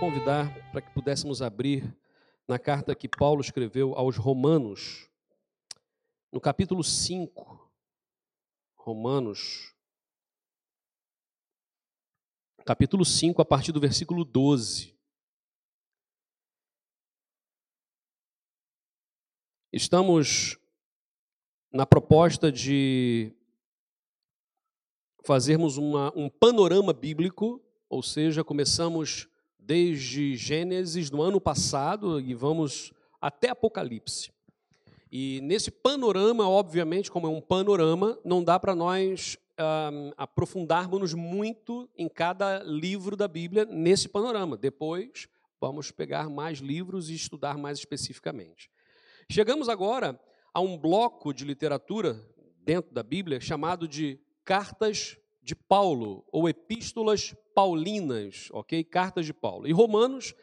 convidar para que pudéssemos abrir na carta que Paulo escreveu aos Romanos, no capítulo 5. Romanos, capítulo 5, a partir do versículo 12. Estamos na proposta de fazermos uma, um panorama bíblico, ou seja, começamos desde Gênesis no ano passado e vamos até Apocalipse. E nesse panorama, obviamente, como é um panorama, não dá para nós um, aprofundarmos muito em cada livro da Bíblia nesse panorama. Depois, vamos pegar mais livros e estudar mais especificamente. Chegamos agora a um bloco de literatura dentro da Bíblia chamado de cartas de Paulo ou epístolas paulinas, ok? Cartas de Paulo. E Romanos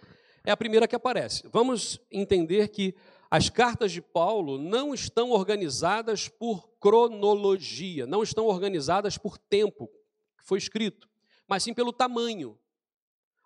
é a primeira que aparece. Vamos entender que as cartas de Paulo não estão organizadas por cronologia, não estão organizadas por tempo que foi escrito, mas sim pelo tamanho.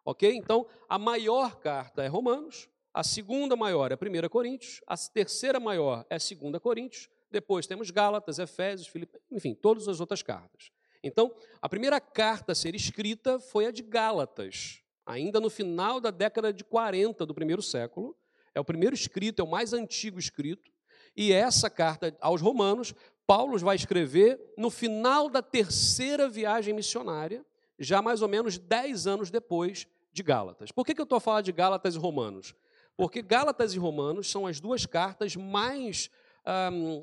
Ok? Então, a maior carta é Romanos, a segunda maior é 1 Coríntios, a terceira maior é 2 Coríntios, depois temos Gálatas, Efésios, Filipenses, enfim, todas as outras cartas. Então, a primeira carta a ser escrita foi a de Gálatas, ainda no final da década de 40 do primeiro século. É o primeiro escrito, é o mais antigo escrito. E essa carta aos Romanos, Paulo vai escrever no final da terceira viagem missionária, já mais ou menos dez anos depois de Gálatas. Por que, eu estou a falar de Gálatas e Romanos? Porque Gálatas e Romanos são as duas cartas mais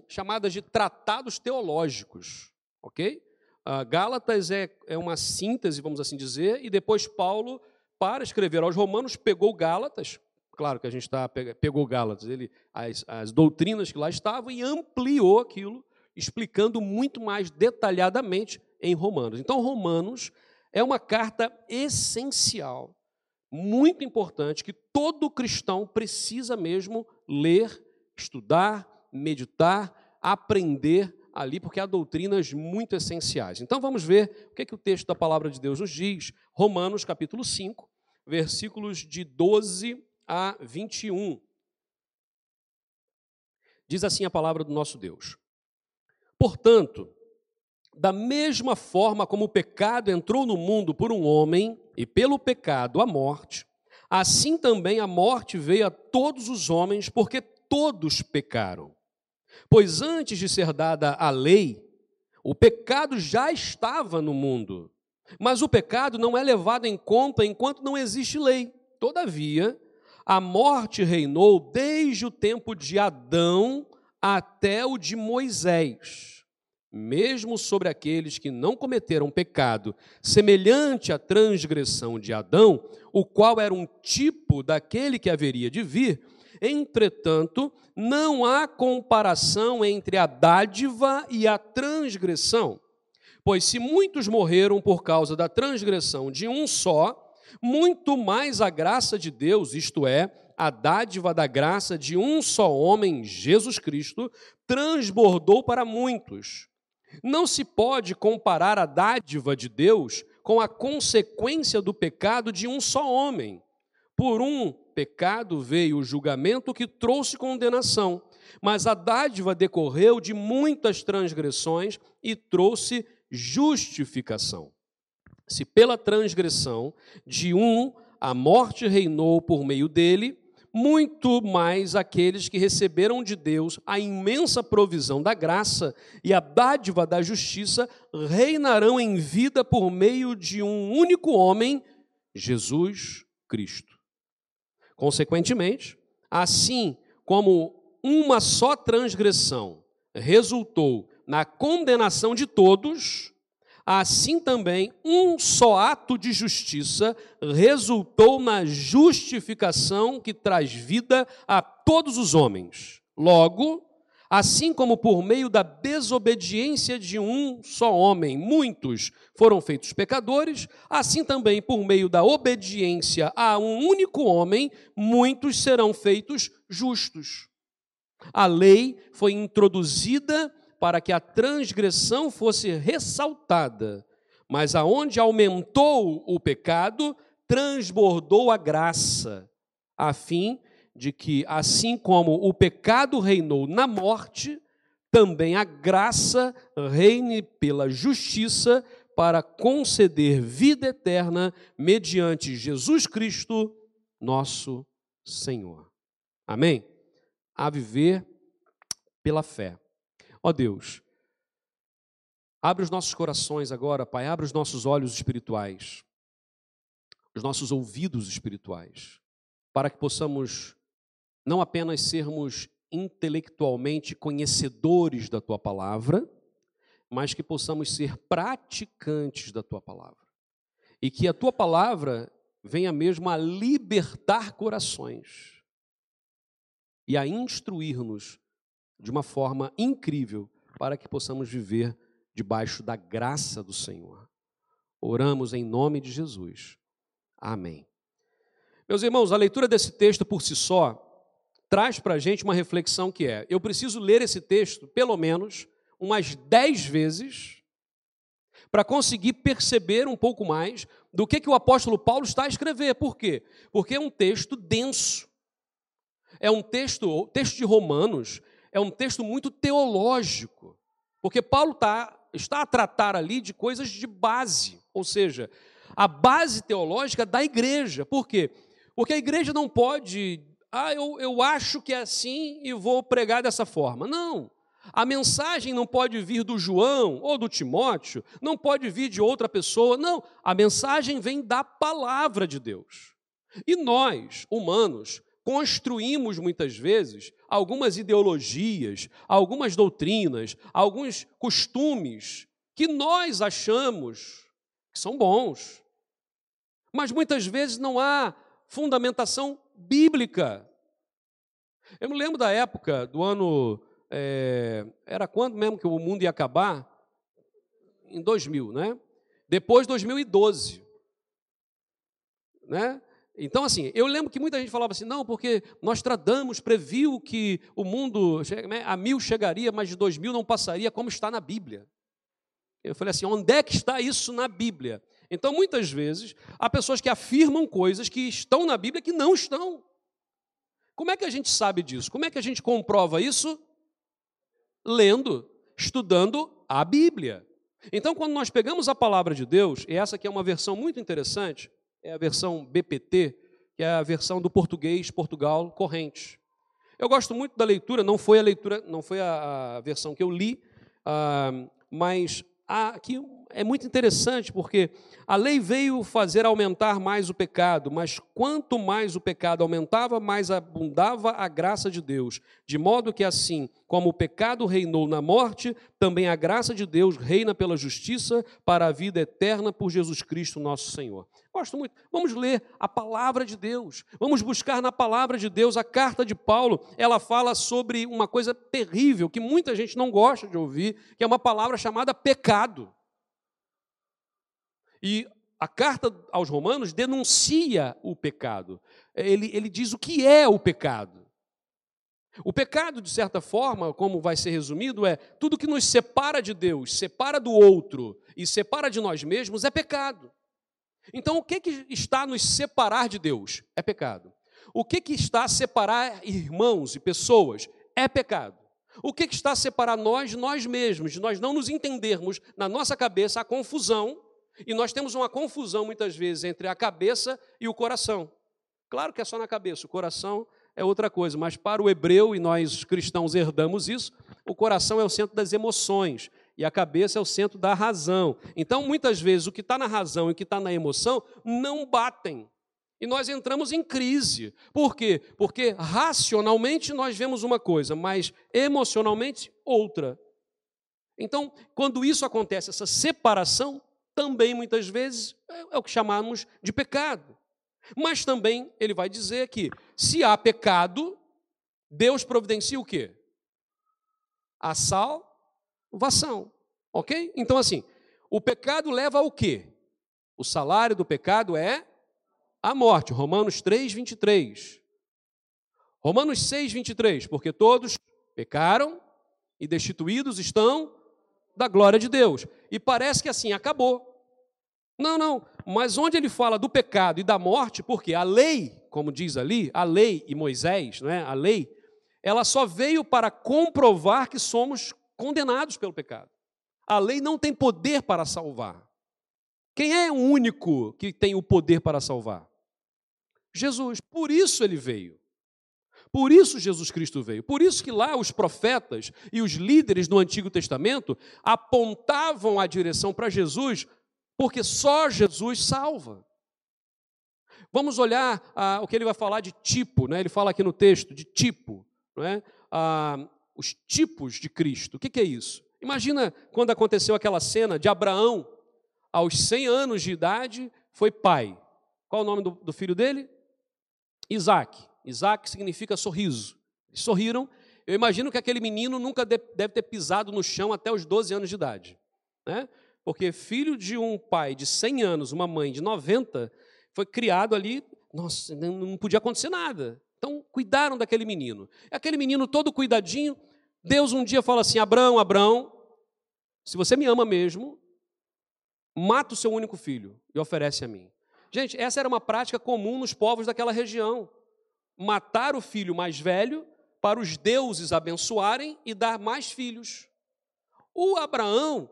chamadas de tratados teológicos, ok? Uh, Gálatas é, é uma síntese, vamos assim dizer, e depois Paulo, para escrever aos Romanos, pegou Gálatas, claro que a gente está pegou Gálatas, ele as, as doutrinas que lá estavam e ampliou aquilo, explicando muito mais detalhadamente em Romanos. Então, Romanos é uma carta essencial, muito importante, que todo cristão precisa mesmo ler, estudar, meditar, aprender ali, porque há doutrinas muito essenciais. Então vamos ver o que, é que o texto da palavra de Deus nos diz. Romanos capítulo 5, versículos de 12 a 21. Diz assim a palavra do nosso Deus. Portanto, da mesma forma como o pecado entrou no mundo por um homem, e pelo pecado a morte, assim também a morte veio a todos os homens, porque todos pecaram. Pois antes de ser dada a lei, o pecado já estava no mundo. Mas o pecado não é levado em conta enquanto não existe lei. Todavia, a morte reinou desde o tempo de Adão até o de Moisés, mesmo sobre aqueles que não cometeram pecado, semelhante à transgressão de Adão, o qual era um tipo daquele que haveria de vir Entretanto, não há comparação entre a dádiva e a transgressão. Pois se muitos morreram por causa da transgressão de um só, muito mais a graça de Deus, isto é, a dádiva da graça de um só homem, Jesus Cristo, transbordou para muitos. Não se pode comparar a dádiva de Deus com a consequência do pecado de um só homem. Por um pecado veio o julgamento que trouxe condenação, mas a dádiva decorreu de muitas transgressões e trouxe justificação. Se pela transgressão de um a morte reinou por meio dele, muito mais aqueles que receberam de Deus a imensa provisão da graça e a dádiva da justiça reinarão em vida por meio de um único homem, Jesus Cristo. Consequentemente, assim como uma só transgressão resultou na condenação de todos, assim também um só ato de justiça resultou na justificação que traz vida a todos os homens. Logo, Assim como por meio da desobediência de um só homem muitos foram feitos pecadores, assim também por meio da obediência a um único homem muitos serão feitos justos. A lei foi introduzida para que a transgressão fosse ressaltada, mas aonde aumentou o pecado, transbordou a graça, a fim de que, assim como o pecado reinou na morte, também a graça reine pela justiça para conceder vida eterna mediante Jesus Cristo, nosso Senhor. Amém? A viver pela fé. Ó Deus, abre os nossos corações agora, Pai, abre os nossos olhos espirituais, os nossos ouvidos espirituais, para que possamos não apenas sermos intelectualmente conhecedores da tua palavra, mas que possamos ser praticantes da tua palavra. E que a tua palavra venha mesmo a libertar corações e a instruir-nos de uma forma incrível para que possamos viver debaixo da graça do Senhor. Oramos em nome de Jesus. Amém. Meus irmãos, a leitura desse texto por si só traz para a gente uma reflexão que é: eu preciso ler esse texto, pelo menos, umas dez vezes, para conseguir perceber um pouco mais do que, que o apóstolo Paulo está a escrever. Por quê? Porque é um texto denso. É um texto, texto de Romanos, é um texto muito teológico, porque Paulo tá, está a tratar ali de coisas de base, ou seja, a base teológica da igreja. Por quê? Porque a igreja não pode, ah, eu, eu acho que é assim e vou pregar dessa forma. Não. A mensagem não pode vir do João ou do Timóteo, não pode vir de outra pessoa, não. A mensagem vem da palavra de Deus. E nós, humanos, construímos muitas vezes algumas ideologias, algumas doutrinas, alguns costumes que nós achamos que são bons. Mas muitas vezes não há fundamentação bíblica. Eu me lembro da época do ano. É, era quando mesmo que o mundo ia acabar? Em 2000, né? Depois de 2012. Né? Então, assim, eu lembro que muita gente falava assim, não, porque Nostradamus previu que o mundo né, a mil chegaria, mas de dois mil não passaria, como está na Bíblia. Eu falei assim, onde é que está isso na Bíblia? Então, muitas vezes, há pessoas que afirmam coisas que estão na Bíblia que não estão. Como é que a gente sabe disso? Como é que a gente comprova isso? Lendo, estudando a Bíblia. Então, quando nós pegamos a palavra de Deus, e essa aqui é uma versão muito interessante, é a versão BPT, que é a versão do português Portugal corrente. Eu gosto muito da leitura, não foi a leitura, não foi a, versão que eu li, uh, mas aqui é muito interessante porque a lei veio fazer aumentar mais o pecado, mas quanto mais o pecado aumentava, mais abundava a graça de Deus. De modo que, assim como o pecado reinou na morte, também a graça de Deus reina pela justiça para a vida eterna por Jesus Cristo, nosso Senhor. Gosto muito. Vamos ler a palavra de Deus. Vamos buscar na palavra de Deus. A carta de Paulo, ela fala sobre uma coisa terrível que muita gente não gosta de ouvir, que é uma palavra chamada pecado. E a carta aos Romanos denuncia o pecado. Ele, ele diz o que é o pecado. O pecado, de certa forma, como vai ser resumido, é tudo que nos separa de Deus, separa do outro e separa de nós mesmos é pecado. Então, o que, que está nos separar de Deus? É pecado. O que, que está a separar irmãos e pessoas? É pecado. O que, que está a separar nós de nós mesmos, de nós não nos entendermos na nossa cabeça a confusão e nós temos uma confusão muitas vezes entre a cabeça e o coração. Claro que é só na cabeça, o coração é outra coisa, mas para o hebreu, e nós cristãos herdamos isso, o coração é o centro das emoções e a cabeça é o centro da razão. Então, muitas vezes, o que está na razão e o que está na emoção não batem. E nós entramos em crise. Por quê? Porque racionalmente nós vemos uma coisa, mas emocionalmente outra. Então, quando isso acontece, essa separação, também muitas vezes é, é o que chamamos de pecado. Mas também ele vai dizer que se há pecado, Deus providencia o quê? A salvação. Ok? Então, assim, o pecado leva ao quê? O salário do pecado é a morte. Romanos 3, 23. Romanos 6, 23. Porque todos pecaram e destituídos estão da glória de Deus. E parece que assim acabou. Não, não. Mas onde ele fala do pecado e da morte, porque a lei, como diz ali, a lei e Moisés, não é? A lei, ela só veio para comprovar que somos condenados pelo pecado. A lei não tem poder para salvar. Quem é o único que tem o poder para salvar? Jesus. Por isso ele veio. Por isso Jesus Cristo veio. Por isso que lá os profetas e os líderes do Antigo Testamento apontavam a direção para Jesus, porque só Jesus salva. Vamos olhar ah, o que ele vai falar de tipo, né? ele fala aqui no texto de tipo, não é? Ah, os tipos de Cristo. O que, que é isso? Imagina quando aconteceu aquela cena de Abraão, aos 100 anos de idade, foi pai. Qual o nome do, do filho dele? Isaac. Isaac significa sorriso. Eles sorriram. Eu imagino que aquele menino nunca deve ter pisado no chão até os 12 anos de idade. Né? Porque filho de um pai de 100 anos, uma mãe de 90, foi criado ali, nossa, não podia acontecer nada. Então, cuidaram daquele menino. Aquele menino todo cuidadinho, Deus um dia fala assim: Abraão, Abraão, se você me ama mesmo, mata o seu único filho e oferece a mim. Gente, essa era uma prática comum nos povos daquela região. Matar o filho mais velho para os deuses abençoarem e dar mais filhos. O Abraão,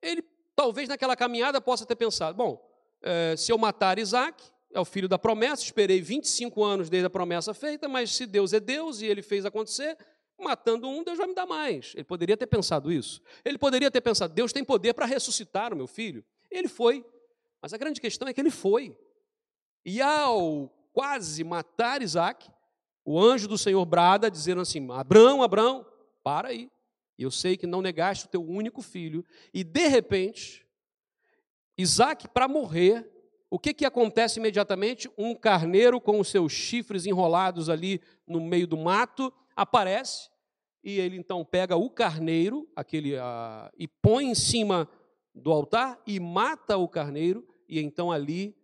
ele talvez naquela caminhada possa ter pensado: bom, é, se eu matar Isaac, é o filho da promessa, esperei 25 anos desde a promessa feita, mas se Deus é Deus e ele fez acontecer, matando um, Deus vai me dar mais. Ele poderia ter pensado isso. Ele poderia ter pensado: Deus tem poder para ressuscitar o meu filho. Ele foi. Mas a grande questão é que ele foi. E ao quase matar Isaac, o anjo do Senhor brada, dizendo assim: Abraão, Abraão, para aí. Eu sei que não negaste o teu único filho. E de repente, Isaac, para morrer, o que, que acontece imediatamente? Um carneiro com os seus chifres enrolados ali no meio do mato aparece e ele então pega o carneiro, aquele, uh, e põe em cima do altar e mata o carneiro, e então ali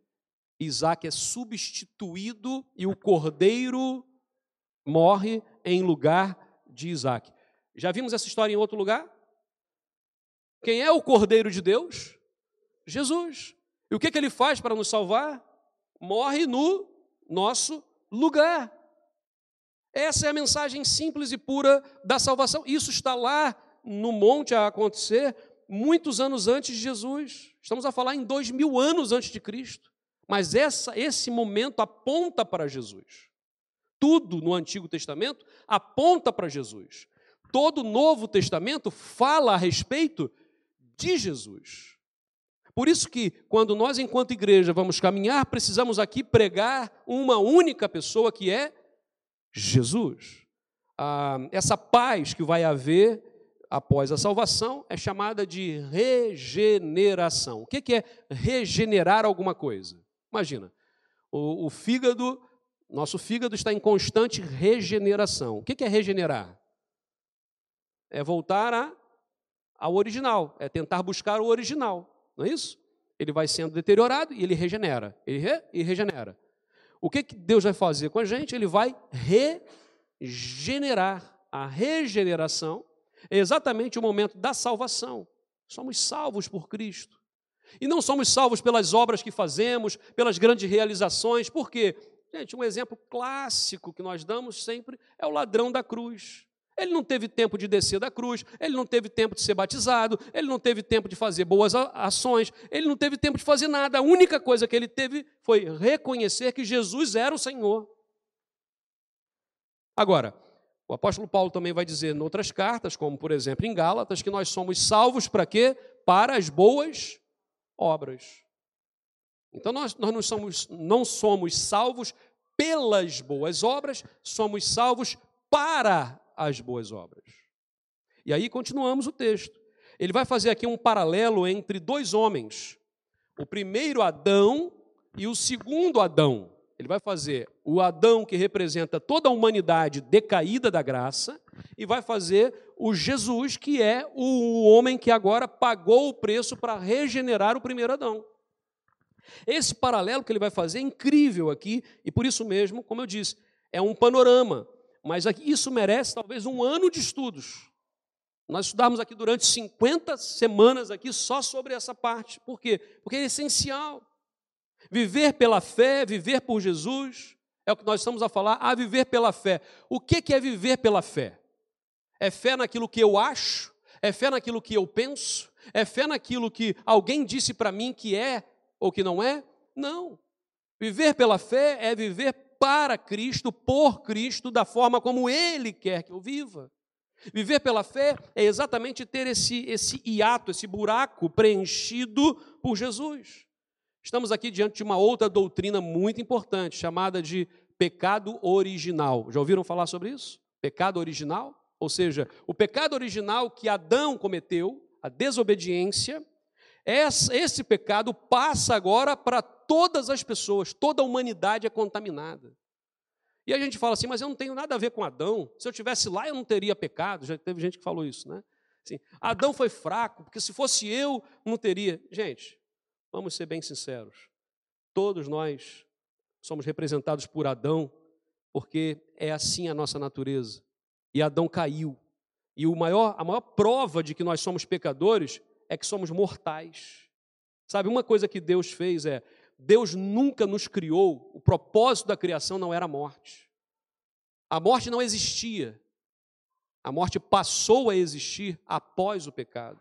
Isaac é substituído e o cordeiro morre em lugar de Isaac. Já vimos essa história em outro lugar? Quem é o cordeiro de Deus? Jesus. E o que, que ele faz para nos salvar? Morre no nosso lugar. Essa é a mensagem simples e pura da salvação. Isso está lá no monte a acontecer muitos anos antes de Jesus. Estamos a falar em dois mil anos antes de Cristo. Mas essa, esse momento aponta para Jesus. Tudo no Antigo Testamento aponta para Jesus. Todo o Novo Testamento fala a respeito de Jesus. Por isso que, quando nós, enquanto igreja, vamos caminhar, precisamos aqui pregar uma única pessoa que é Jesus. Ah, essa paz que vai haver após a salvação é chamada de regeneração. O que é regenerar alguma coisa? Imagina, o, o fígado, nosso fígado está em constante regeneração. O que é regenerar? É voltar a, ao original, é tentar buscar o original. Não é isso? Ele vai sendo deteriorado e ele regenera. Ele re, regenera. O que, que Deus vai fazer com a gente? Ele vai regenerar. A regeneração é exatamente o momento da salvação. Somos salvos por Cristo. E não somos salvos pelas obras que fazemos, pelas grandes realizações. Por quê? Gente, um exemplo clássico que nós damos sempre é o ladrão da cruz. Ele não teve tempo de descer da cruz, ele não teve tempo de ser batizado, ele não teve tempo de fazer boas ações, ele não teve tempo de fazer nada. A única coisa que ele teve foi reconhecer que Jesus era o Senhor. Agora, o apóstolo Paulo também vai dizer em outras cartas, como por exemplo em Gálatas, que nós somos salvos para quê? Para as boas obras. Então nós, nós não, somos, não somos salvos pelas boas obras, somos salvos para as boas obras. E aí continuamos o texto. Ele vai fazer aqui um paralelo entre dois homens, o primeiro Adão e o segundo Adão. Ele vai fazer o Adão que representa toda a humanidade decaída da graça, e vai fazer o Jesus que é o homem que agora pagou o preço para regenerar o primeiro Adão. Esse paralelo que ele vai fazer é incrível aqui, e por isso mesmo, como eu disse, é um panorama mas isso merece talvez um ano de estudos. Nós estudarmos aqui durante 50 semanas aqui só sobre essa parte. Por quê? Porque é essencial. Viver pela fé, viver por Jesus, é o que nós estamos a falar, a viver pela fé. O que é viver pela fé? É fé naquilo que eu acho? É fé naquilo que eu penso? É fé naquilo que alguém disse para mim que é ou que não é? Não. Viver pela fé é viver para Cristo, por Cristo, da forma como Ele quer que eu viva. Viver pela fé é exatamente ter esse, esse hiato, esse buraco preenchido por Jesus. Estamos aqui diante de uma outra doutrina muito importante, chamada de pecado original. Já ouviram falar sobre isso? Pecado original? Ou seja, o pecado original que Adão cometeu, a desobediência, esse pecado passa agora para todas as pessoas, toda a humanidade é contaminada. E a gente fala assim, mas eu não tenho nada a ver com Adão. Se eu tivesse lá, eu não teria pecado. Já teve gente que falou isso, né? Assim, Adão foi fraco, porque se fosse eu, não teria. Gente, vamos ser bem sinceros. Todos nós somos representados por Adão, porque é assim a nossa natureza. E Adão caiu. E o maior, a maior prova de que nós somos pecadores é que somos mortais. Sabe, uma coisa que Deus fez é Deus nunca nos criou, o propósito da criação não era a morte. A morte não existia. A morte passou a existir após o pecado.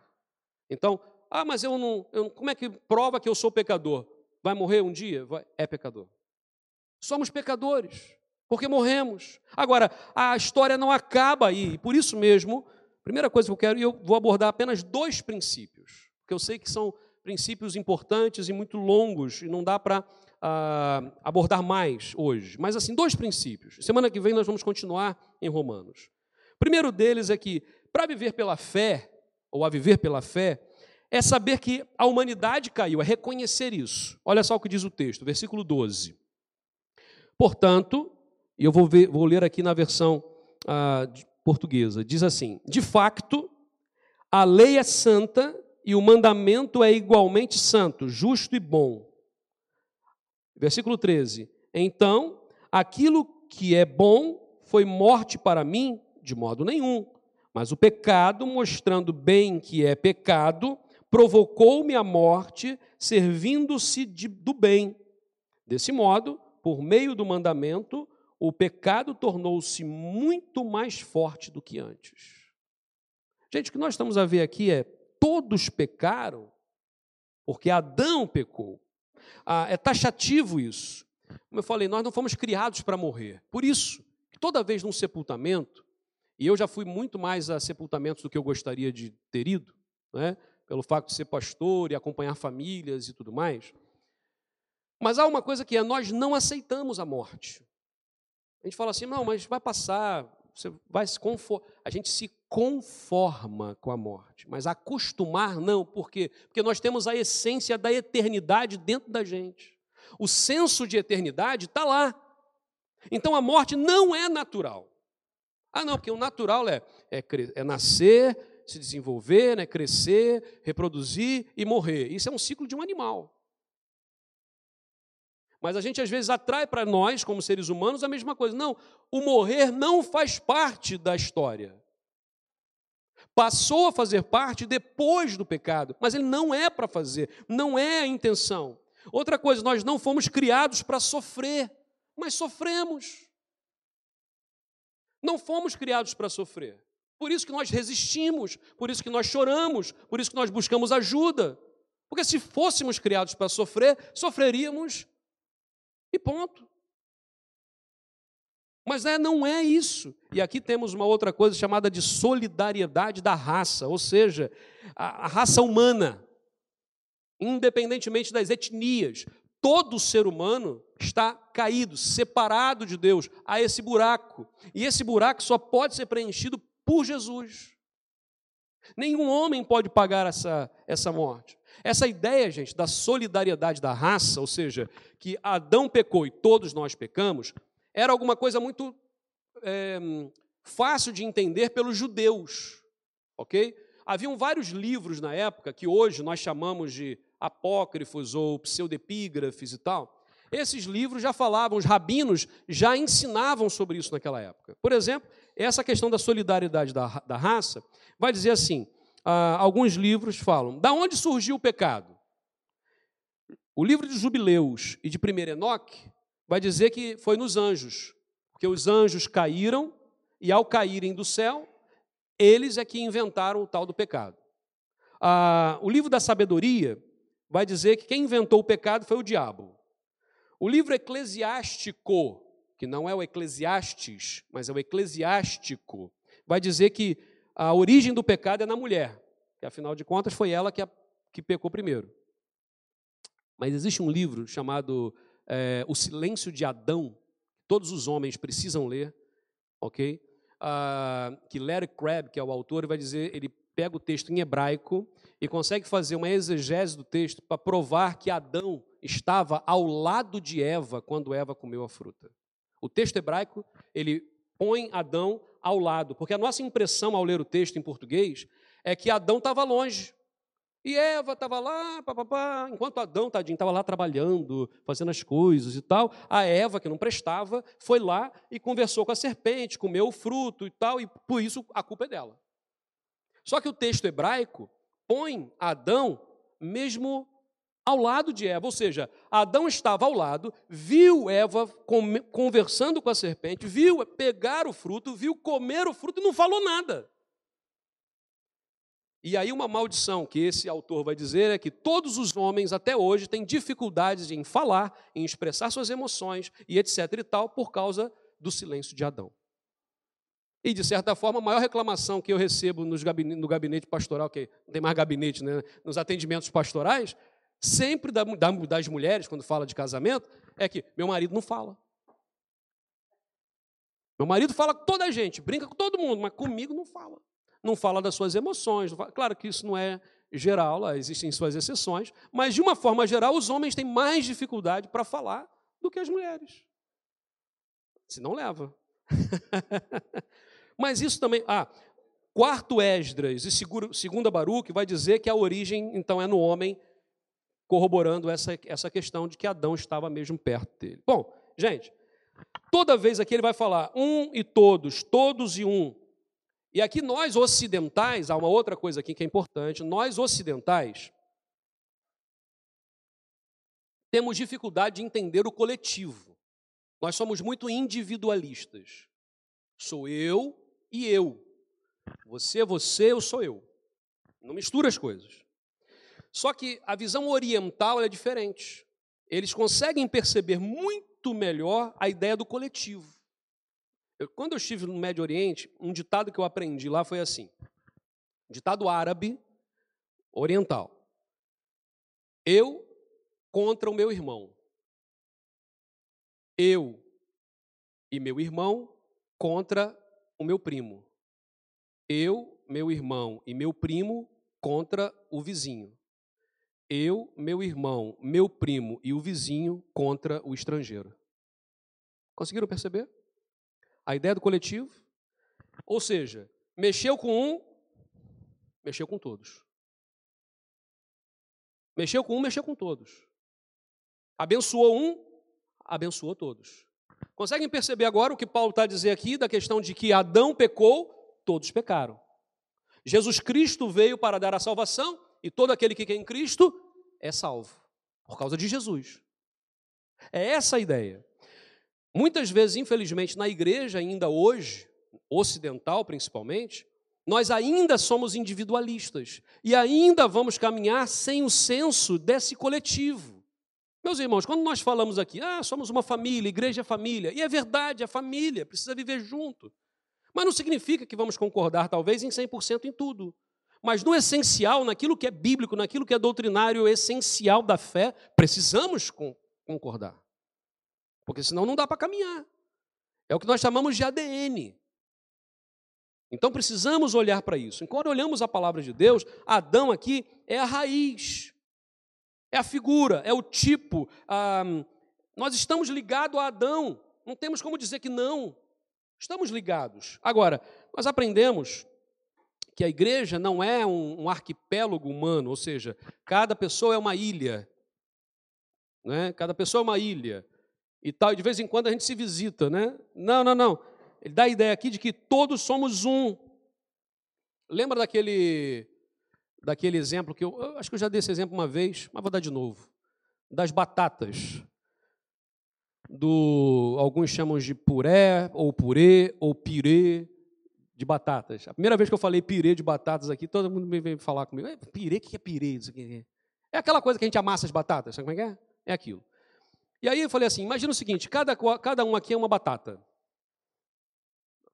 Então, ah, mas eu não, eu, como é que prova que eu sou pecador? Vai morrer um dia? Vai, é pecador. Somos pecadores, porque morremos. Agora, a história não acaba aí, e por isso mesmo, primeira coisa que eu quero, e eu vou abordar apenas dois princípios, porque eu sei que são princípios importantes e muito longos, e não dá para uh, abordar mais hoje. Mas, assim, dois princípios. Semana que vem nós vamos continuar em Romanos. O primeiro deles é que, para viver pela fé, ou a viver pela fé, é saber que a humanidade caiu, é reconhecer isso. Olha só o que diz o texto, versículo 12. Portanto, e eu vou, ver, vou ler aqui na versão uh, portuguesa, diz assim: De facto, a lei é santa e o mandamento é igualmente santo, justo e bom. Versículo 13: Então, aquilo que é bom foi morte para mim, de modo nenhum, mas o pecado, mostrando bem que é pecado, provocou-me a morte, servindo-se do bem. Desse modo, por meio do mandamento, o pecado tornou-se muito mais forte do que antes. Gente, o que nós estamos a ver aqui é todos pecaram, porque Adão pecou. Ah, é taxativo isso. Como eu falei, nós não fomos criados para morrer. Por isso, toda vez num sepultamento, e eu já fui muito mais a sepultamentos do que eu gostaria de ter ido, né? pelo fato de ser pastor e acompanhar famílias e tudo mais. Mas há uma coisa que é: nós não aceitamos a morte. A gente fala assim, não, mas vai passar, você vai se conformar. A gente se conforma com a morte, mas acostumar não, por quê? Porque nós temos a essência da eternidade dentro da gente. O senso de eternidade está lá. Então a morte não é natural. Ah, não, porque o natural é, é, é nascer, se desenvolver, né, crescer, reproduzir e morrer. Isso é um ciclo de um animal. Mas a gente às vezes atrai para nós, como seres humanos, a mesma coisa. Não, o morrer não faz parte da história. Passou a fazer parte depois do pecado, mas ele não é para fazer, não é a intenção. Outra coisa, nós não fomos criados para sofrer, mas sofremos. Não fomos criados para sofrer. Por isso que nós resistimos, por isso que nós choramos, por isso que nós buscamos ajuda. Porque se fôssemos criados para sofrer, sofreríamos e ponto. Mas é, não é isso. E aqui temos uma outra coisa chamada de solidariedade da raça, ou seja, a, a raça humana, independentemente das etnias, todo ser humano está caído, separado de Deus, a esse buraco. E esse buraco só pode ser preenchido por Jesus. Nenhum homem pode pagar essa, essa morte. Essa ideia, gente, da solidariedade da raça, ou seja, que Adão pecou e todos nós pecamos, era alguma coisa muito é, fácil de entender pelos judeus, ok? Haviam vários livros na época que hoje nós chamamos de apócrifos ou pseudepígrafes e tal. Esses livros já falavam, os rabinos já ensinavam sobre isso naquela época. Por exemplo, essa questão da solidariedade da, da raça vai dizer assim: ah, alguns livros falam, da onde surgiu o pecado? O livro de Jubileus e de 1 Enoque vai dizer que foi nos anjos, porque os anjos caíram e, ao caírem do céu, eles é que inventaram o tal do pecado. Ah, o livro da sabedoria vai dizer que quem inventou o pecado foi o diabo. O livro eclesiástico, que não é o Eclesiastes, mas é o eclesiástico, vai dizer que a origem do pecado é na mulher, que afinal de contas foi ela que, a, que pecou primeiro. Mas existe um livro chamado é, O Silêncio de Adão, todos os homens precisam ler, ok? Ah, que Larry Crabb, que é o autor, vai dizer, ele pega o texto em hebraico e consegue fazer uma exegese do texto para provar que Adão estava ao lado de Eva quando Eva comeu a fruta. O texto hebraico, ele põe Adão ao lado, porque a nossa impressão ao ler o texto em português é que Adão estava longe. E Eva estava lá, enquanto Adão, tadinho, estava lá trabalhando, fazendo as coisas e tal. A Eva, que não prestava, foi lá e conversou com a serpente, comeu o fruto e tal, e por isso a culpa é dela. Só que o texto hebraico põe Adão mesmo ao lado de Eva, ou seja, Adão estava ao lado, viu Eva conversando com a serpente, viu pegar o fruto, viu comer o fruto e não falou nada. E aí, uma maldição que esse autor vai dizer é que todos os homens, até hoje, têm dificuldades em falar, em expressar suas emoções e etc. e tal, por causa do silêncio de Adão. E, de certa forma, a maior reclamação que eu recebo gabinete, no gabinete pastoral, que não tem mais gabinete, né, nos atendimentos pastorais, sempre das mulheres, quando fala de casamento, é que meu marido não fala. Meu marido fala com toda a gente, brinca com todo mundo, mas comigo não fala não fala das suas emoções. Claro que isso não é geral, existem suas exceções, mas de uma forma geral, os homens têm mais dificuldade para falar do que as mulheres. Se não leva. mas isso também. Ah, quarto Esdras e segunda Baruque vai dizer que a origem, então, é no homem, corroborando essa, essa questão de que Adão estava mesmo perto dele. Bom, gente, toda vez aqui ele vai falar um e todos, todos e um. E aqui nós ocidentais, há uma outra coisa aqui que é importante, nós ocidentais temos dificuldade de entender o coletivo. Nós somos muito individualistas. Sou eu e eu. Você é você, eu sou eu. Não mistura as coisas. Só que a visão oriental é diferente. Eles conseguem perceber muito melhor a ideia do coletivo. Eu, quando eu estive no Médio Oriente, um ditado que eu aprendi lá foi assim: ditado árabe oriental. Eu contra o meu irmão. Eu e meu irmão contra o meu primo. Eu, meu irmão e meu primo contra o vizinho. Eu, meu irmão, meu primo e o vizinho contra o estrangeiro. Conseguiram perceber? a ideia do coletivo. Ou seja, mexeu com um, mexeu com todos. Mexeu com um, mexeu com todos. Abençoou um, abençoou todos. Conseguem perceber agora o que Paulo está dizer aqui da questão de que Adão pecou, todos pecaram. Jesus Cristo veio para dar a salvação e todo aquele que quer em Cristo é salvo, por causa de Jesus. É essa a ideia. Muitas vezes, infelizmente, na igreja, ainda hoje, ocidental principalmente, nós ainda somos individualistas e ainda vamos caminhar sem o senso desse coletivo. Meus irmãos, quando nós falamos aqui, ah, somos uma família, igreja é família, e é verdade, é família, precisa viver junto. Mas não significa que vamos concordar, talvez, em 100% em tudo. Mas no essencial, naquilo que é bíblico, naquilo que é doutrinário essencial da fé, precisamos concordar. Porque senão não dá para caminhar. É o que nós chamamos de ADN. Então precisamos olhar para isso. Enquanto olhamos a palavra de Deus, Adão aqui é a raiz, é a figura, é o tipo. Nós estamos ligados a Adão. Não temos como dizer que não. Estamos ligados. Agora, nós aprendemos que a igreja não é um, um arquipélago humano, ou seja, cada pessoa é uma ilha. Né? Cada pessoa é uma ilha e tal, e de vez em quando a gente se visita, né? Não, não, não. Ele dá a ideia aqui de que todos somos um. Lembra daquele daquele exemplo que eu, eu acho que eu já dei esse exemplo uma vez, mas vou dar de novo. das batatas. Do, alguns chamam de puré, ou purê, ou pirê de batatas. A primeira vez que eu falei pirê de batatas aqui, todo mundo veio falar comigo. É, pirê, o que é pirê? É aquela coisa que a gente amassa as batatas, sabe como é que é? É aquilo. E aí eu falei assim: imagina o seguinte, cada, cada um aqui é uma batata.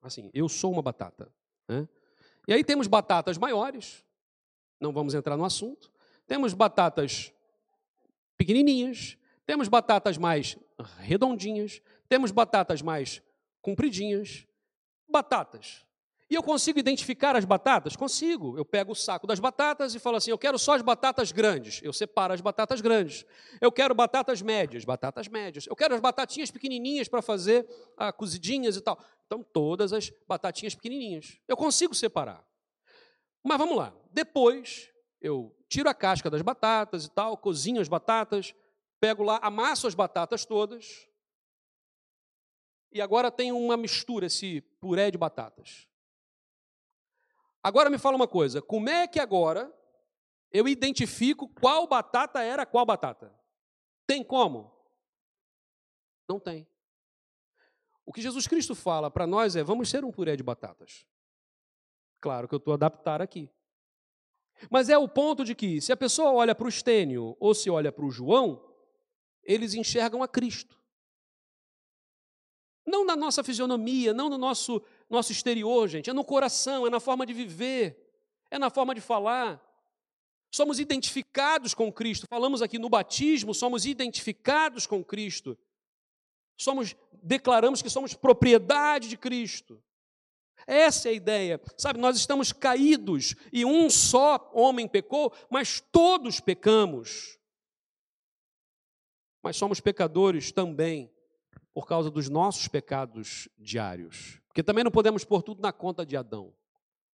Assim, eu sou uma batata. Né? E aí temos batatas maiores, não vamos entrar no assunto. Temos batatas pequenininhas, temos batatas mais redondinhas, temos batatas mais compridinhas, batatas. E eu consigo identificar as batatas? Consigo. Eu pego o saco das batatas e falo assim: eu quero só as batatas grandes. Eu separo as batatas grandes. Eu quero batatas médias, batatas médias. Eu quero as batatinhas pequenininhas para fazer ah, cozidinhas e tal. Então, todas as batatinhas pequenininhas. Eu consigo separar. Mas vamos lá. Depois, eu tiro a casca das batatas e tal, cozinho as batatas, pego lá, amasso as batatas todas. E agora tem uma mistura, esse puré de batatas. Agora me fala uma coisa: como é que agora eu identifico qual batata era qual batata? Tem como? Não tem. O que Jesus Cristo fala para nós é: vamos ser um puré de batatas. Claro que eu estou adaptar aqui. Mas é o ponto de que, se a pessoa olha para o Estênio ou se olha para o João, eles enxergam a Cristo. Não na nossa fisionomia, não no nosso nosso exterior, gente, é no coração, é na forma de viver, é na forma de falar. Somos identificados com Cristo. Falamos aqui no batismo, somos identificados com Cristo. Somos declaramos que somos propriedade de Cristo. Essa é a ideia. Sabe, nós estamos caídos e um só homem pecou, mas todos pecamos. Mas somos pecadores também por causa dos nossos pecados diários. Porque também não podemos pôr tudo na conta de Adão.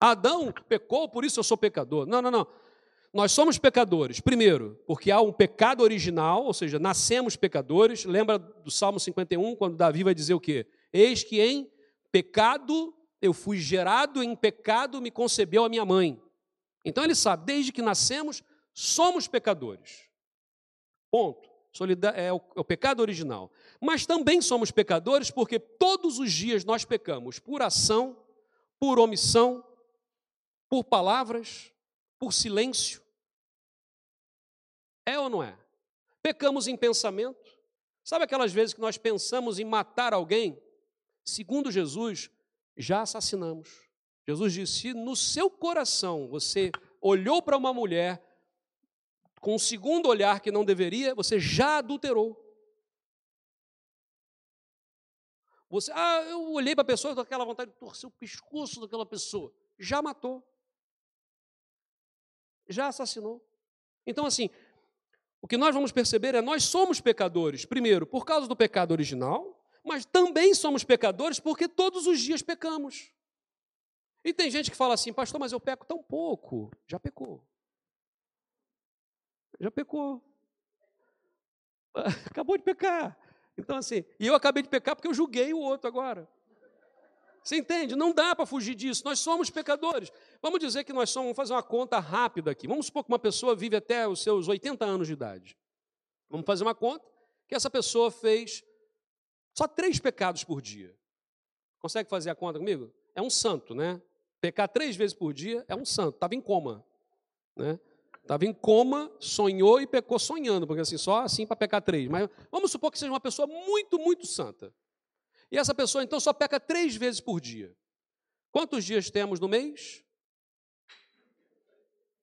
Adão pecou, por isso eu sou pecador. Não, não, não. Nós somos pecadores, primeiro, porque há um pecado original, ou seja, nascemos pecadores. Lembra do Salmo 51, quando Davi vai dizer o quê? Eis que em pecado eu fui gerado, em pecado me concebeu a minha mãe. Então ele sabe, desde que nascemos, somos pecadores. Ponto. É o, é o pecado original. Mas também somos pecadores porque todos os dias nós pecamos por ação, por omissão, por palavras, por silêncio. É ou não é? Pecamos em pensamento. Sabe aquelas vezes que nós pensamos em matar alguém? Segundo Jesus, já assassinamos. Jesus disse: se no seu coração você olhou para uma mulher com um segundo olhar que não deveria, você já adulterou. Você, ah, eu olhei para a pessoa com aquela vontade de torcer o pescoço daquela pessoa. Já matou. Já assassinou. Então, assim, o que nós vamos perceber é nós somos pecadores, primeiro, por causa do pecado original, mas também somos pecadores porque todos os dias pecamos. E tem gente que fala assim, pastor, mas eu peco tão pouco. Já pecou já pecou. Acabou de pecar. Então, assim, e eu acabei de pecar porque eu julguei o outro agora. Você entende? Não dá para fugir disso. Nós somos pecadores. Vamos dizer que nós somos, vamos fazer uma conta rápida aqui. Vamos supor que uma pessoa vive até os seus 80 anos de idade. Vamos fazer uma conta que essa pessoa fez só três pecados por dia. Consegue fazer a conta comigo? É um santo, né? Pecar três vezes por dia é um santo. Estava em coma, né? Estava em coma, sonhou e pecou sonhando, porque assim, só assim para pecar três. Mas vamos supor que seja uma pessoa muito, muito santa. E essa pessoa então só peca três vezes por dia. Quantos dias temos no mês?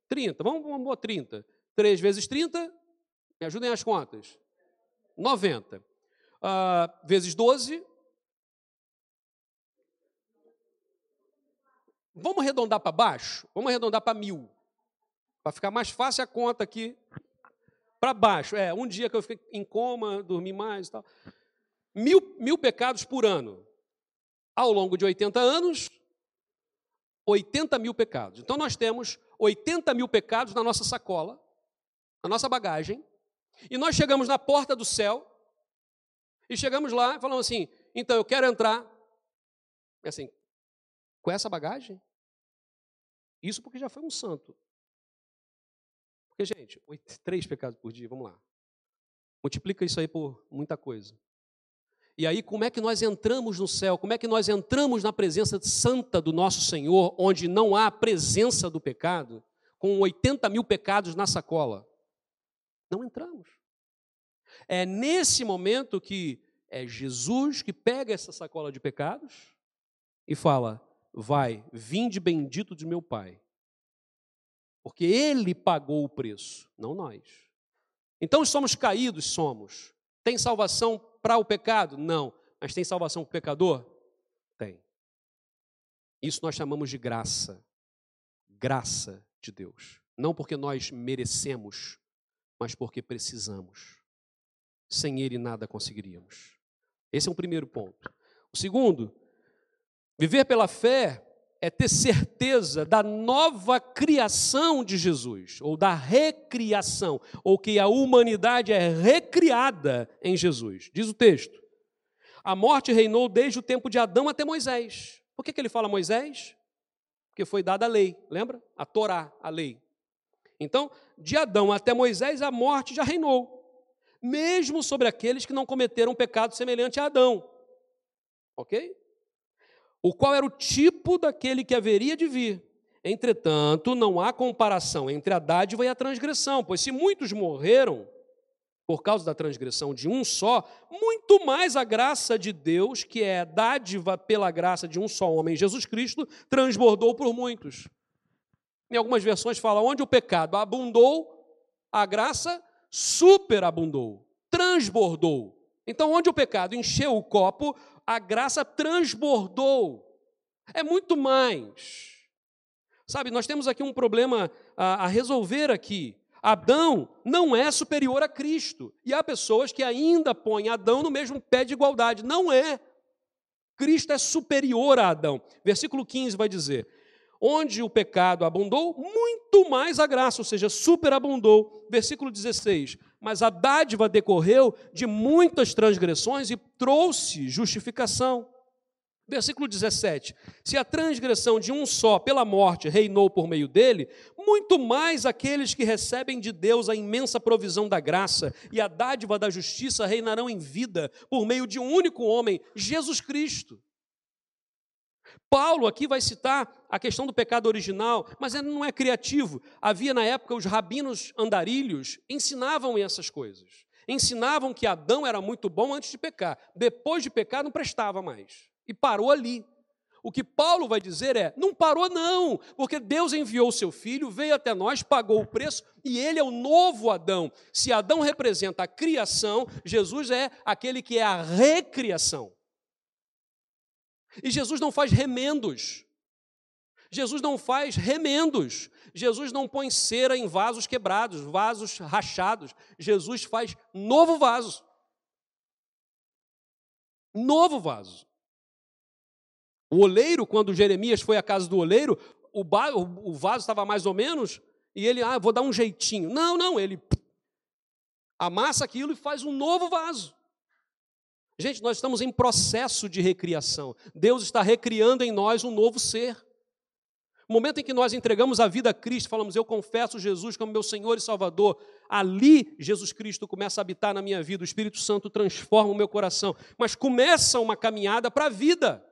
30. Vamos, vamos 30. 3 vezes 30, me ajudem as contas. 90. Uh, vezes 12. Vamos arredondar para baixo? Vamos arredondar para mil. Para ficar mais fácil a conta aqui, para baixo. É, um dia que eu fiquei em coma, dormi mais e tal. Mil, mil pecados por ano. Ao longo de 80 anos, 80 mil pecados. Então nós temos 80 mil pecados na nossa sacola, na nossa bagagem, e nós chegamos na porta do céu, e chegamos lá e falamos assim: então eu quero entrar. É assim, com essa bagagem? Isso porque já foi um santo. Porque, gente, três pecados por dia, vamos lá. Multiplica isso aí por muita coisa. E aí, como é que nós entramos no céu? Como é que nós entramos na presença santa do nosso Senhor, onde não há presença do pecado, com 80 mil pecados na sacola? Não entramos. É nesse momento que é Jesus que pega essa sacola de pecados e fala: Vai, vinde bendito de meu Pai. Porque Ele pagou o preço, não nós. Então somos caídos, somos. Tem salvação para o pecado? Não. Mas tem salvação para o pecador? Tem. Isso nós chamamos de graça. Graça de Deus. Não porque nós merecemos, mas porque precisamos. Sem Ele nada conseguiríamos. Esse é o primeiro ponto. O segundo, viver pela fé é ter certeza da nova criação de Jesus, ou da recriação, ou que a humanidade é recriada em Jesus. Diz o texto: a morte reinou desde o tempo de Adão até Moisés. Por que, que ele fala Moisés? Porque foi dada a lei, lembra? A Torá, a lei. Então, de Adão até Moisés, a morte já reinou, mesmo sobre aqueles que não cometeram um pecado semelhante a Adão. Ok? O qual era o tipo daquele que haveria de vir. Entretanto, não há comparação entre a dádiva e a transgressão, pois se muitos morreram por causa da transgressão de um só, muito mais a graça de Deus, que é dádiva pela graça de um só homem, Jesus Cristo, transbordou por muitos. Em algumas versões fala onde o pecado abundou, a graça superabundou, transbordou. Então, onde o pecado encheu o copo, a graça transbordou. É muito mais. Sabe, nós temos aqui um problema a, a resolver aqui. Adão não é superior a Cristo. E há pessoas que ainda põem Adão no mesmo pé de igualdade. Não é. Cristo é superior a Adão. Versículo 15 vai dizer: Onde o pecado abundou, muito mais a graça, ou seja, superabundou. Versículo 16: mas a dádiva decorreu de muitas transgressões e trouxe justificação. Versículo 17: Se a transgressão de um só pela morte reinou por meio dele, muito mais aqueles que recebem de Deus a imensa provisão da graça e a dádiva da justiça reinarão em vida por meio de um único homem, Jesus Cristo. Paulo aqui vai citar a questão do pecado original, mas ele não é criativo. Havia na época os rabinos andarilhos ensinavam essas coisas. Ensinavam que Adão era muito bom antes de pecar. Depois de pecar não prestava mais. E parou ali. O que Paulo vai dizer é: não parou, não, porque Deus enviou o seu filho, veio até nós, pagou o preço e ele é o novo Adão. Se Adão representa a criação, Jesus é aquele que é a recriação. E Jesus não faz remendos. Jesus não faz remendos. Jesus não põe cera em vasos quebrados, vasos rachados. Jesus faz novo vaso. Novo vaso. O oleiro, quando Jeremias foi à casa do oleiro, o, o vaso estava mais ou menos, e ele, ah, vou dar um jeitinho. Não, não, ele amassa aquilo e faz um novo vaso. Gente, nós estamos em processo de recriação. Deus está recriando em nós um novo ser. No momento em que nós entregamos a vida a Cristo, falamos, eu confesso Jesus como meu Senhor e Salvador, ali Jesus Cristo começa a habitar na minha vida, o Espírito Santo transforma o meu coração, mas começa uma caminhada para a vida.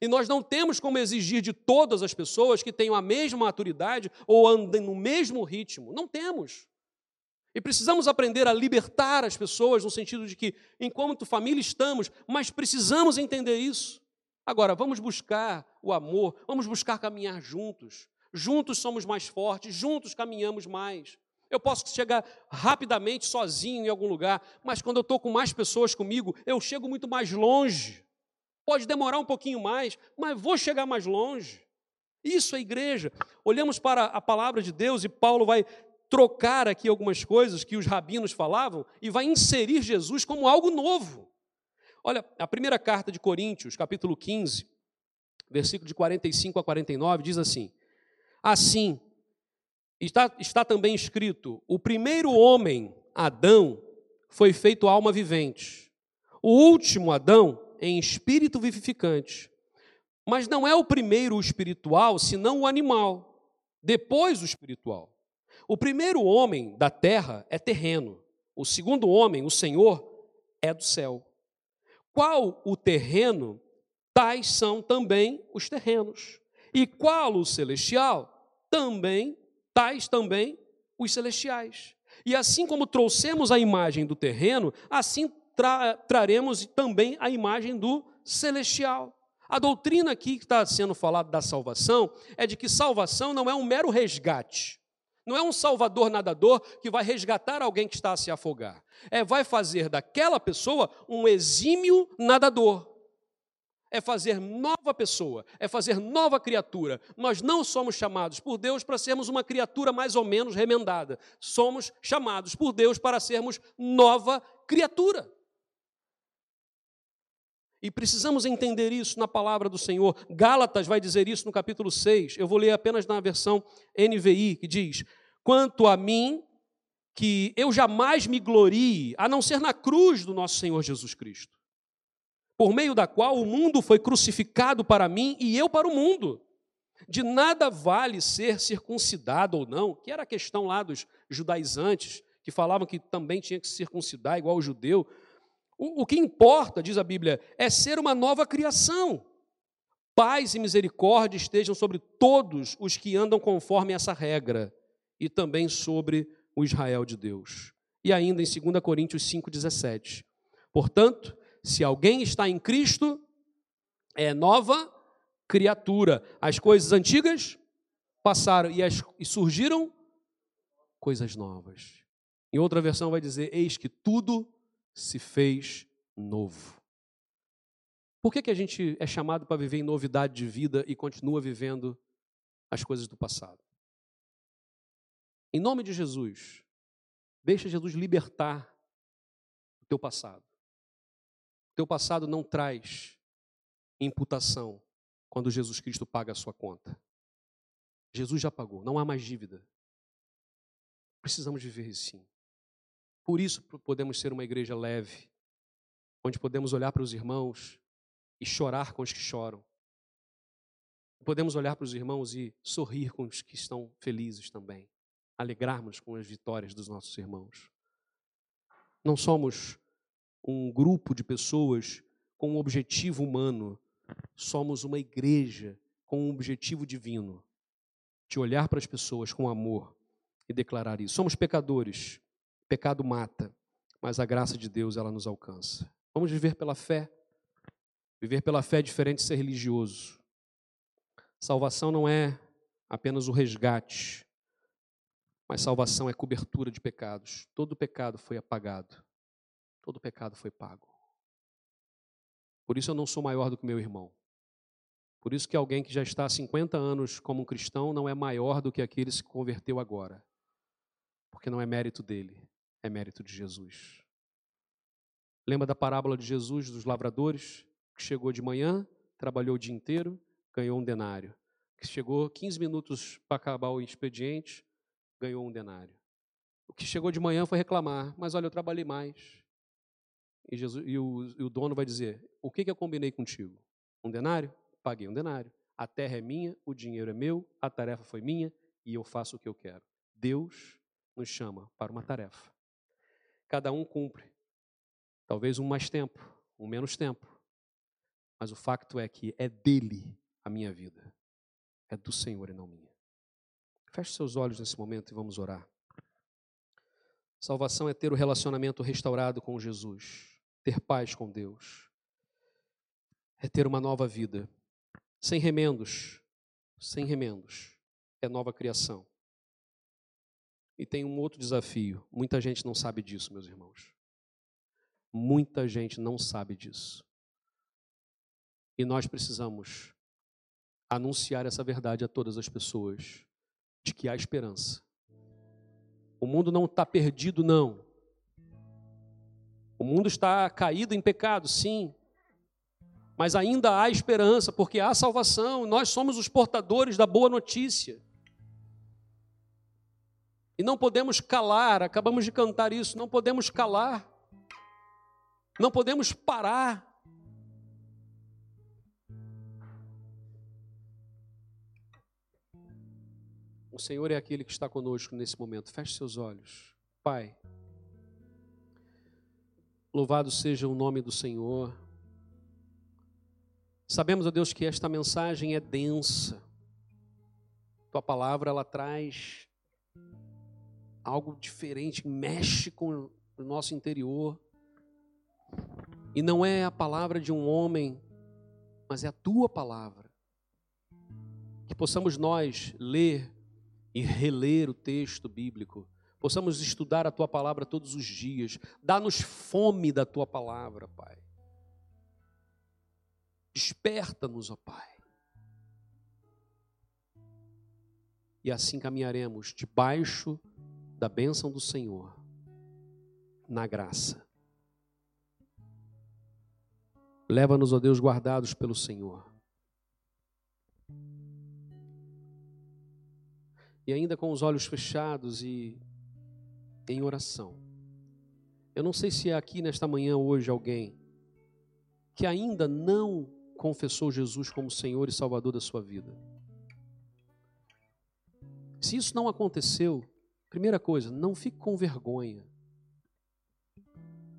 E nós não temos como exigir de todas as pessoas que tenham a mesma maturidade ou andem no mesmo ritmo. Não temos. E precisamos aprender a libertar as pessoas, no sentido de que, enquanto família, estamos, mas precisamos entender isso. Agora, vamos buscar o amor, vamos buscar caminhar juntos. Juntos somos mais fortes, juntos caminhamos mais. Eu posso chegar rapidamente sozinho em algum lugar, mas quando eu estou com mais pessoas comigo, eu chego muito mais longe. Pode demorar um pouquinho mais, mas vou chegar mais longe. Isso é igreja. Olhamos para a palavra de Deus e Paulo vai trocar aqui algumas coisas que os rabinos falavam e vai inserir Jesus como algo novo. Olha, a primeira carta de Coríntios, capítulo 15, versículo de 45 a 49, diz assim: Assim, está, está também escrito: o primeiro homem, Adão, foi feito alma vivente, o último, Adão, em espírito vivificante. Mas não é o primeiro o espiritual, senão o animal, depois o espiritual. O primeiro homem da terra é terreno, o segundo homem, o Senhor, é do céu. Qual o terreno, tais são também os terrenos. E qual o celestial, também, tais também os celestiais. E assim como trouxemos a imagem do terreno, assim tra traremos também a imagem do celestial. A doutrina aqui que está sendo falada da salvação é de que salvação não é um mero resgate. Não é um salvador nadador que vai resgatar alguém que está a se afogar. É vai fazer daquela pessoa um exímio nadador. É fazer nova pessoa, é fazer nova criatura. Nós não somos chamados por Deus para sermos uma criatura mais ou menos remendada. Somos chamados por Deus para sermos nova criatura. E precisamos entender isso na palavra do Senhor. Gálatas vai dizer isso no capítulo 6. Eu vou ler apenas na versão NVI, que diz: Quanto a mim, que eu jamais me glorie, a não ser na cruz do nosso Senhor Jesus Cristo, por meio da qual o mundo foi crucificado para mim e eu para o mundo. De nada vale ser circuncidado ou não, que era a questão lá dos judaizantes, que falavam que também tinha que se circuncidar igual o judeu. O, o que importa, diz a Bíblia, é ser uma nova criação. Paz e misericórdia estejam sobre todos os que andam conforme essa regra, e também sobre o Israel de Deus. E ainda em 2 Coríntios 5,17. Portanto, se alguém está em Cristo, é nova criatura. As coisas antigas passaram e, as, e surgiram coisas novas. Em outra versão vai dizer: Eis que tudo se fez novo. Por que, que a gente é chamado para viver em novidade de vida e continua vivendo as coisas do passado? Em nome de Jesus, deixa Jesus libertar o teu passado. O teu passado não traz imputação quando Jesus Cristo paga a sua conta. Jesus já pagou, não há mais dívida. Precisamos viver assim. Por isso podemos ser uma igreja leve, onde podemos olhar para os irmãos e chorar com os que choram. Podemos olhar para os irmãos e sorrir com os que estão felizes também, alegrarmos com as vitórias dos nossos irmãos. Não somos um grupo de pessoas com um objetivo humano, somos uma igreja com um objetivo divino, de olhar para as pessoas com amor e declarar isso. Somos pecadores, Pecado mata, mas a graça de Deus ela nos alcança. Vamos viver pela fé. Viver pela fé é diferente de ser religioso. Salvação não é apenas o resgate, mas salvação é cobertura de pecados. Todo pecado foi apagado. Todo pecado foi pago. Por isso eu não sou maior do que meu irmão. Por isso que alguém que já está há 50 anos como um cristão não é maior do que aquele que se converteu agora. Porque não é mérito dele, é mérito de Jesus. Lembra da parábola de Jesus dos lavradores, que chegou de manhã, trabalhou o dia inteiro, ganhou um denário. Que chegou 15 minutos para acabar o expediente, ganhou um denário. O que chegou de manhã foi reclamar, mas olha, eu trabalhei mais. E, Jesus, e, o, e o dono vai dizer: O que, que eu combinei contigo? Um denário? Paguei um denário. A terra é minha, o dinheiro é meu, a tarefa foi minha e eu faço o que eu quero. Deus nos chama para uma tarefa cada um cumpre. Talvez um mais tempo, um menos tempo. Mas o facto é que é dele a minha vida. É do Senhor e não minha. Feche seus olhos nesse momento e vamos orar. Salvação é ter o relacionamento restaurado com Jesus, ter paz com Deus, é ter uma nova vida, sem remendos, sem remendos, é nova criação. E tem um outro desafio. Muita gente não sabe disso, meus irmãos. Muita gente não sabe disso. E nós precisamos anunciar essa verdade a todas as pessoas, de que há esperança. O mundo não está perdido, não. O mundo está caído em pecado, sim. Mas ainda há esperança, porque há salvação. Nós somos os portadores da boa notícia. E não podemos calar, acabamos de cantar isso, não podemos calar, não podemos parar. O Senhor é aquele que está conosco nesse momento. Feche seus olhos. Pai, Louvado seja o nome do Senhor. Sabemos, ó Deus, que esta mensagem é densa. Tua palavra ela traz algo diferente, mexe com o nosso interior. E não é a palavra de um homem, mas é a tua palavra. Que possamos nós ler e reler o texto bíblico, possamos estudar a tua palavra todos os dias. Dá-nos fome da tua palavra, Pai. Desperta-nos, ó Pai. E assim caminharemos debaixo da bênção do Senhor, na graça. Leva-nos, ó Deus, guardados pelo Senhor. E ainda com os olhos fechados e em oração. Eu não sei se é aqui nesta manhã hoje alguém que ainda não confessou Jesus como Senhor e Salvador da sua vida. Se isso não aconteceu, primeira coisa, não fique com vergonha.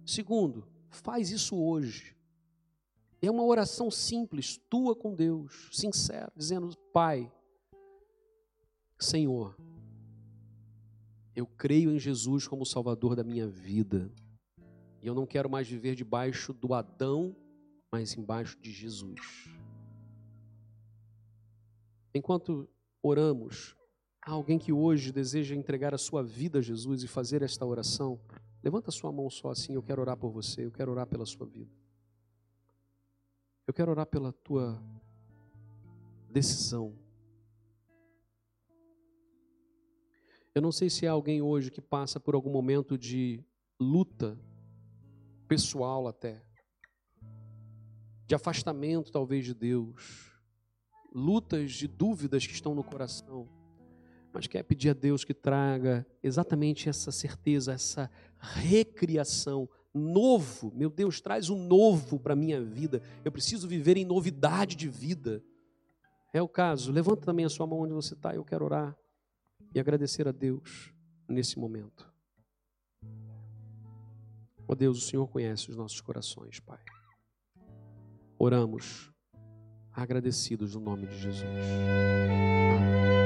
Segundo, faz isso hoje. É uma oração simples, tua com Deus, sincera, dizendo: Pai, Senhor, eu creio em Jesus como Salvador da minha vida. E eu não quero mais viver debaixo do Adão mas embaixo de Jesus. Enquanto oramos, há alguém que hoje deseja entregar a sua vida a Jesus e fazer esta oração, levanta sua mão só assim, eu quero orar por você, eu quero orar pela sua vida. Eu quero orar pela tua decisão. Eu não sei se há alguém hoje que passa por algum momento de luta pessoal até de afastamento, talvez, de Deus, lutas de dúvidas que estão no coração, mas quer pedir a Deus que traga exatamente essa certeza, essa recriação, novo. Meu Deus, traz um novo para a minha vida. Eu preciso viver em novidade de vida. É o caso. Levanta também a sua mão onde você está. Eu quero orar e agradecer a Deus nesse momento. Ó oh Deus, o Senhor conhece os nossos corações, Pai. Oramos agradecidos no nome de Jesus. Amém.